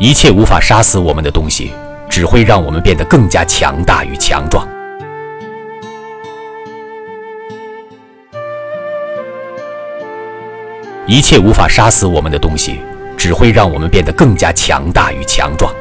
一切无法杀死我们的东西只会让我们变得更加强大与强壮。一切无法杀死我们的东西只会让我们变得更加强大与强壮。